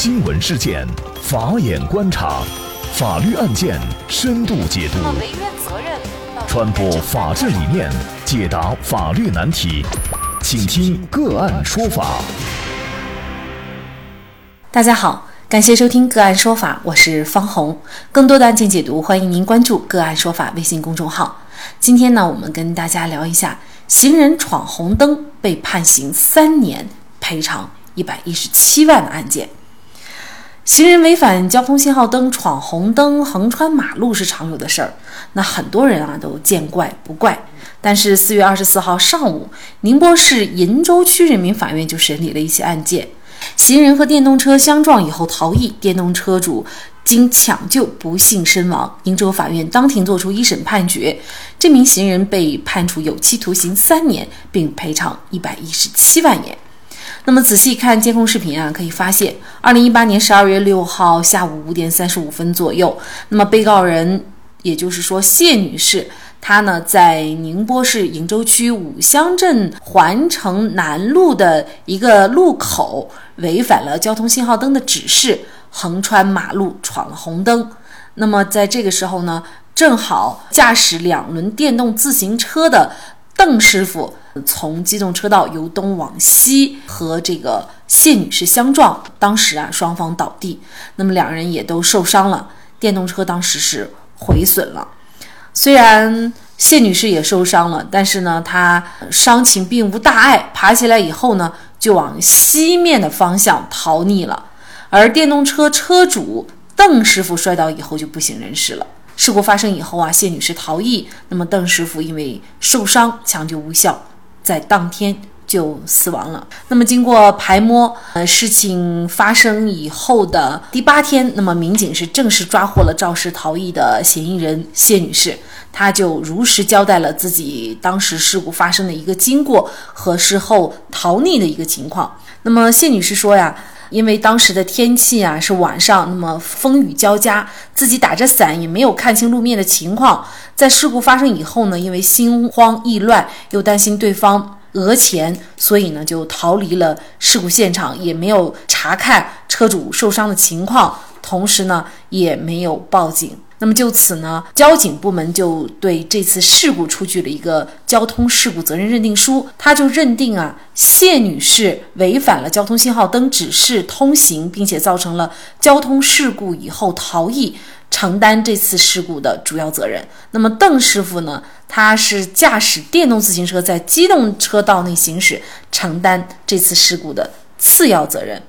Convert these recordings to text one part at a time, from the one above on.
新闻事件，法眼观察，法律案件深度解读，传播法治理念，解答法律难题，请听个案说法。大家好，感谢收听个案说法，我是方红。更多的案件解读，欢迎您关注个案说法微信公众号。今天呢，我们跟大家聊一下行人闯红灯被判刑三年，赔偿。一百一十七万的案件，行人违反交通信号灯闯红灯横穿马路是常有的事儿，那很多人啊都见怪不怪。但是四月二十四号上午，宁波市鄞州区人民法院就审理了一起案件，行人和电动车相撞以后逃逸，电动车主经抢救不幸身亡。鄞州法院当庭作出一审判决，这名行人被判处有期徒刑三年，并赔偿一百一十七万元。那么仔细看监控视频啊，可以发现，二零一八年十二月六号下午五点三十五分左右，那么被告人，也就是说谢女士，她呢在宁波市鄞州区五乡镇环城南路的一个路口，违反了交通信号灯的指示，横穿马路闯了红灯。那么在这个时候呢，正好驾驶两轮电动自行车的。邓师傅从机动车道由东往西和这个谢女士相撞，当时啊双方倒地，那么两人也都受伤了，电动车当时是毁损了。虽然谢女士也受伤了，但是呢她伤情并无大碍，爬起来以后呢就往西面的方向逃匿了，而电动车车主邓师傅摔倒以后就不省人事了。事故发生以后啊，谢女士逃逸，那么邓师傅因为受伤抢救无效，在当天就死亡了。那么经过排摸，呃，事情发生以后的第八天，那么民警是正式抓获了肇事逃逸的嫌疑人谢女士，她就如实交代了自己当时事故发生的一个经过和事后逃匿的一个情况。那么谢女士说呀。因为当时的天气啊是晚上，那么风雨交加，自己打着伞也没有看清路面的情况。在事故发生以后呢，因为心慌意乱，又担心对方讹钱，所以呢就逃离了事故现场，也没有查看车主受伤的情况，同时呢也没有报警。那么就此呢，交警部门就对这次事故出具了一个交通事故责任认定书，他就认定啊，谢女士违反了交通信号灯指示通行，并且造成了交通事故以后逃逸，承担这次事故的主要责任。那么邓师傅呢，他是驾驶电动自行车在机动车道内行驶，承担这次事故的次要责任。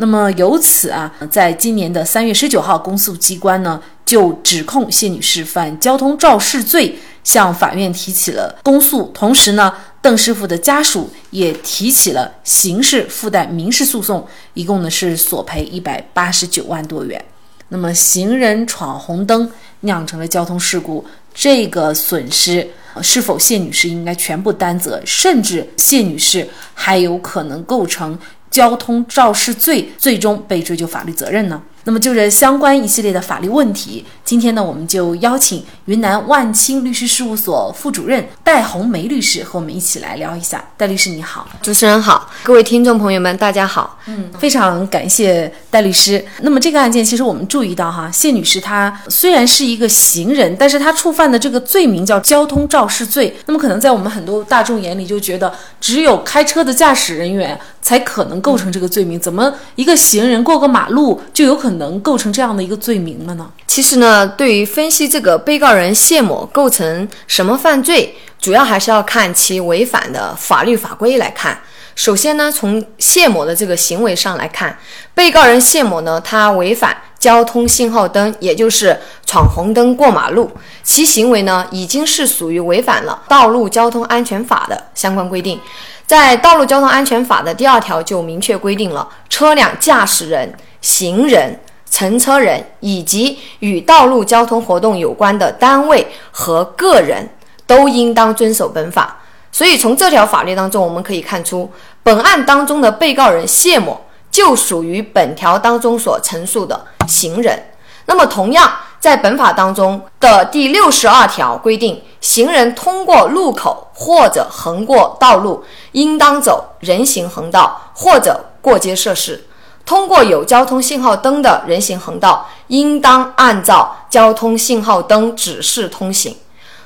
那么由此啊，在今年的三月十九号，公诉机关呢就指控谢女士犯交通肇事罪，向法院提起了公诉。同时呢，邓师傅的家属也提起了刑事附带民事诉讼，一共呢是索赔一百八十九万多元。那么行人闯红灯酿成了交通事故，这个损失是否谢女士应该全部担责？甚至谢女士还有可能构成。交通肇事罪最终被追究法律责任呢？那么就这相关一系列的法律问题，今天呢，我们就邀请云南万清律师事务所副主任戴红梅律师和我们一起来聊一下。戴律师你好，主持人好，各位听众朋友们大家好。嗯，非常感谢戴律师。那么这个案件其实我们注意到哈，谢女士她虽然是一个行人，但是她触犯的这个罪名叫交通肇事罪。那么可能在我们很多大众眼里就觉得，只有开车的驾驶人员才可能构成这个罪名，怎么一个行人过个马路就有可能？能构成这样的一个罪名了呢？其实呢，对于分析这个被告人谢某构成什么犯罪，主要还是要看其违反的法律法规来看。首先呢，从谢某的这个行为上来看，被告人谢某呢，他违反交通信号灯，也就是闯红灯过马路，其行为呢，已经是属于违反了道路交通安全法的相关规定。在道路交通安全法的第二条就明确规定了，车辆驾驶人、行人。乘车人以及与道路交通活动有关的单位和个人都应当遵守本法。所以从这条法律当中，我们可以看出，本案当中的被告人谢某就属于本条当中所陈述的行人。那么，同样在本法当中的第六十二条规定，行人通过路口或者横过道路，应当走人行横道或者过街设施。通过有交通信号灯的人行横道，应当按照交通信号灯指示通行；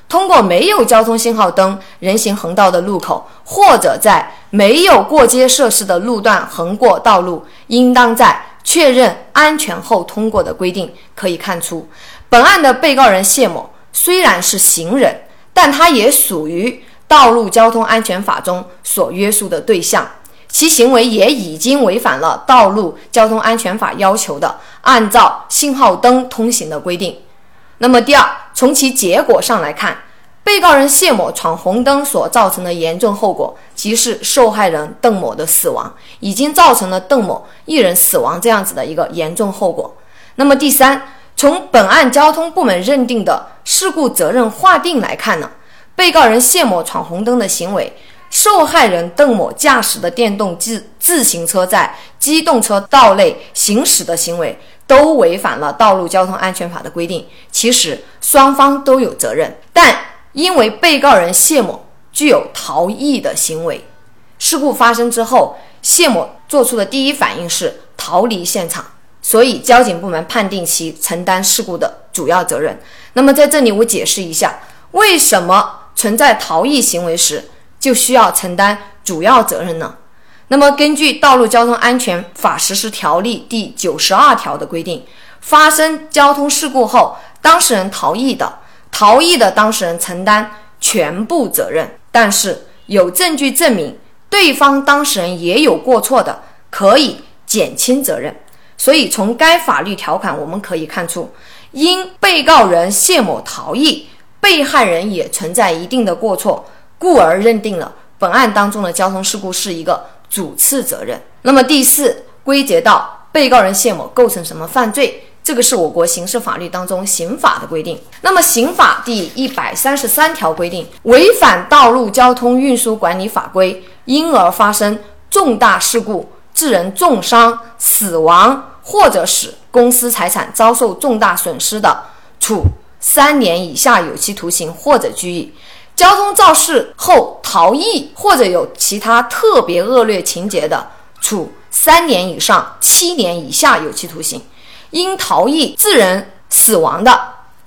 通过没有交通信号灯人行横道的路口，或者在没有过街设施的路段横过道路，应当在确认安全后通过的规定。可以看出，本案的被告人谢某虽然是行人，但他也属于《道路交通安全法》中所约束的对象。其行为也已经违反了《道路交通安全法》要求的按照信号灯通行的规定。那么，第二，从其结果上来看，被告人谢某闯红灯所造成的严重后果，即是受害人邓某的死亡，已经造成了邓某一人死亡这样子的一个严重后果。那么，第三，从本案交通部门认定的事故责任划定来看呢，被告人谢某闯红灯的行为。受害人邓某驾驶的电动自自行车在机动车道内行驶的行为，都违反了《道路交通安全法》的规定。其实双方都有责任，但因为被告人谢某具有逃逸的行为，事故发生之后，谢某做出的第一反应是逃离现场，所以交警部门判定其承担事故的主要责任。那么在这里我解释一下，为什么存在逃逸行为时。就需要承担主要责任呢。那么，根据《道路交通安全法实施条例》第九十二条的规定，发生交通事故后，当事人逃逸的，逃逸的当事人承担全部责任。但是，有证据证明对方当事人也有过错的，可以减轻责任。所以，从该法律条款我们可以看出，因被告人谢某逃逸，被害人也存在一定的过错。故而认定了本案当中的交通事故是一个主次责任。那么第四，归结到被告人谢某构成什么犯罪？这个是我国刑事法律当中刑法的规定。那么刑法第一百三十三条规定，违反道路交通运输管理法规，因而发生重大事故，致人重伤、死亡，或者使公司财产遭受重大损失的，处三年以下有期徒刑或者拘役。交通肇事后逃逸或者有其他特别恶劣情节的，处三年以上七年以下有期徒刑；因逃逸致人死亡的，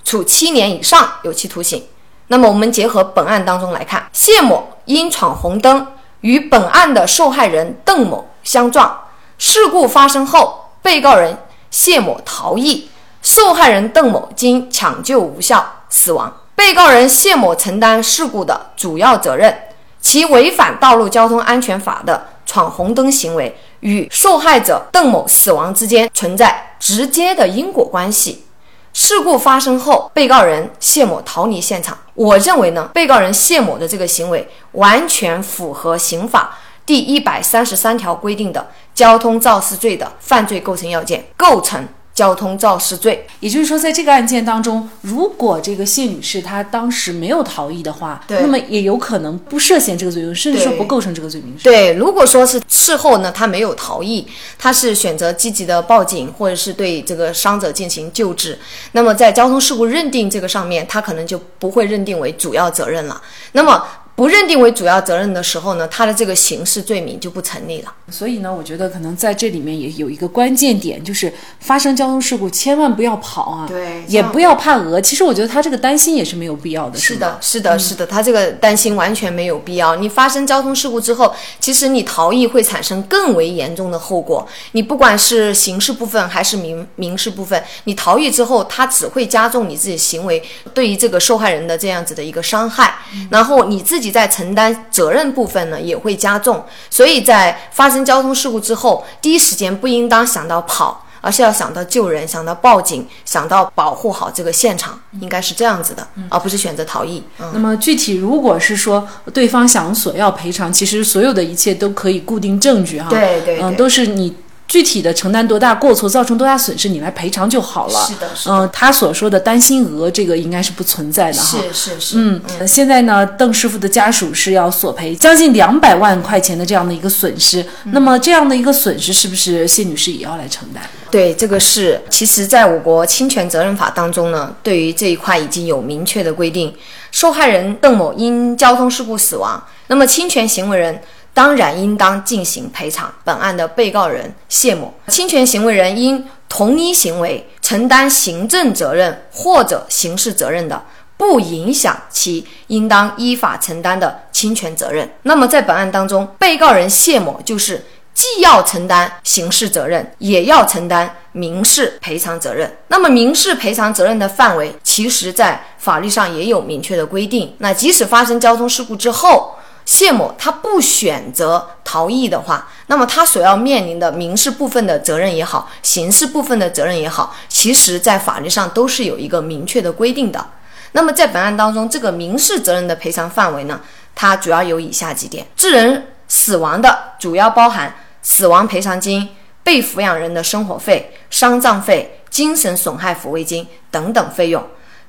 处七年以上有期徒刑。那么，我们结合本案当中来看，谢某因闯红灯与本案的受害人邓某相撞，事故发生后，被告人谢某逃逸，受害人邓某经抢救无效死亡。被告人谢某承担事故的主要责任，其违反《道路交通安全法》的闯红灯行为与受害者邓某死亡之间存在直接的因果关系。事故发生后，被告人谢某逃离现场。我认为呢，被告人谢某的这个行为完全符合刑法第一百三十三条规定的交通肇事罪的犯罪构成要件，构成。交通肇事罪，也就是说，在这个案件当中，如果这个谢女士她当时没有逃逸的话，那么也有可能不涉嫌这个罪名，甚至说不构成这个罪名。对，如果说是事后呢，她没有逃逸，她是选择积极的报警，或者是对这个伤者进行救治，那么在交通事故认定这个上面，她可能就不会认定为主要责任了。那么。不认定为主要责任的时候呢，他的这个刑事罪名就不成立了。所以呢，我觉得可能在这里面也有一个关键点，就是发生交通事故千万不要跑啊，对，也不要怕讹。其实我觉得他这个担心也是没有必要的。是的，是的，是的，他这个担心完全没有必要。你发生交通事故之后，其实你逃逸会产生更为严重的后果。你不管是刑事部分还是民民事部分，你逃逸之后，他只会加重你自己行为对于这个受害人的这样子的一个伤害，然后你自己。在承担责任部分呢，也会加重。所以在发生交通事故之后，第一时间不应当想到跑，而是要想到救人，想到报警，想到保护好这个现场，应该是这样子的，而不是选择逃逸。那么具体如果是说对方想索要赔偿，其实所有的一切都可以固定证据哈。对对，嗯，都是你。具体的承担多大过错，造成多大损失，你来赔偿就好了。是的，嗯，他所说的担心额，这个应该是不存在的哈。是是是。嗯，现在呢，邓师傅的家属是要索赔将近两百万块钱的这样的一个损失。那么这样的一个损失，是不是谢女士也要来承担？对，这个是。其实，在我国侵权责任法当中呢，对于这一块已经有明确的规定。受害人邓某因交通事故死亡，那么侵权行为人。当然应当进行赔偿。本案的被告人谢某，侵权行为人因同一行为承担行政责任或者刑事责任的，不影响其应当依法承担的侵权责任。那么在本案当中，被告人谢某就是既要承担刑事责任，也要承担民事赔偿责任。那么民事赔偿责任的范围，其实在法律上也有明确的规定。那即使发生交通事故之后，谢某他不选择逃逸的话，那么他所要面临的民事部分的责任也好，刑事部分的责任也好，其实在法律上都是有一个明确的规定的。那么在本案当中，这个民事责任的赔偿范围呢，它主要有以下几点：致人死亡的，主要包含死亡赔偿金、被抚养人的生活费、丧葬费、精神损害抚慰金等等费用。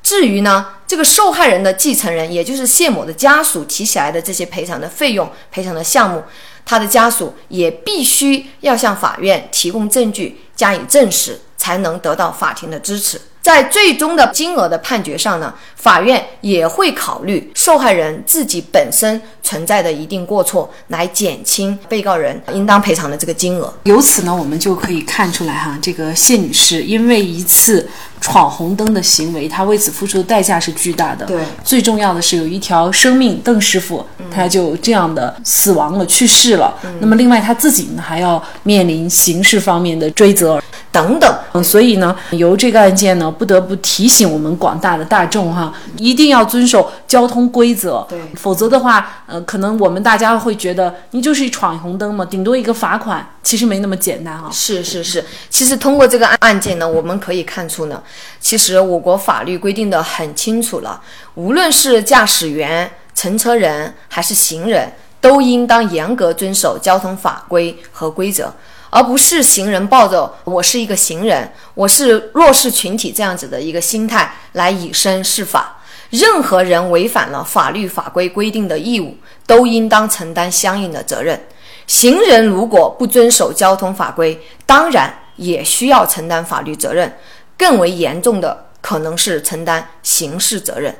至于呢，这个受害人的继承人，也就是谢某的家属提起来的这些赔偿的费用、赔偿的项目，他的家属也必须要向法院提供证据加以证实，才能得到法庭的支持。在最终的金额的判决上呢，法院也会考虑受害人自己本身存在的一定过错，来减轻被告人应当赔偿的这个金额。由此呢，我们就可以看出来哈，这个谢女士因为一次闯红灯的行为，她为此付出的代价是巨大的。对，最重要的是有一条生命，邓师傅他就这样的死亡了，去世了。那么另外他自己呢，还要面临刑事方面的追责。等等，嗯，所以呢，由这个案件呢，不得不提醒我们广大的大众哈，一定要遵守交通规则，对，否则的话，呃，可能我们大家会觉得你就是闯红灯嘛，顶多一个罚款，其实没那么简单啊。是是是，其实通过这个案件呢，我们可以看出呢，其实我国法律规定的很清楚了，无论是驾驶员、乘车人还是行人，都应当严格遵守交通法规和规则。而不是行人抱着我是一个行人，我是弱势群体这样子的一个心态来以身试法。任何人违反了法律法规规定的义务，都应当承担相应的责任。行人如果不遵守交通法规，当然也需要承担法律责任，更为严重的可能是承担刑事责任。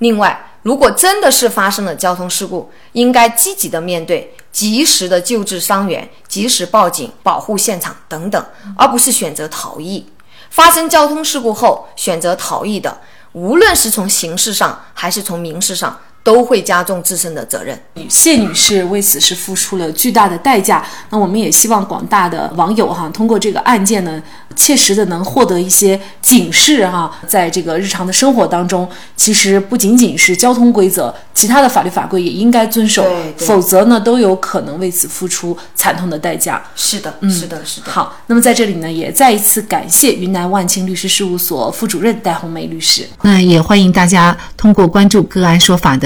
另外，如果真的是发生了交通事故，应该积极的面对，及时的救治伤员，及时报警，保护现场等等，而不是选择逃逸。发生交通事故后选择逃逸的，无论是从刑事上还是从民事上。都会加重自身的责任。谢女士为此是付出了巨大的代价。那我们也希望广大的网友哈，通过这个案件呢，切实的能获得一些警示哈。在这个日常的生活当中，其实不仅仅是交通规则，其他的法律法规也应该遵守，否则呢，都有可能为此付出惨痛的代价。是的，嗯，是的，是的。好，那么在这里呢，也再一次感谢云南万清律师事务所副主任戴红梅律师。那也欢迎大家通过关注个案说法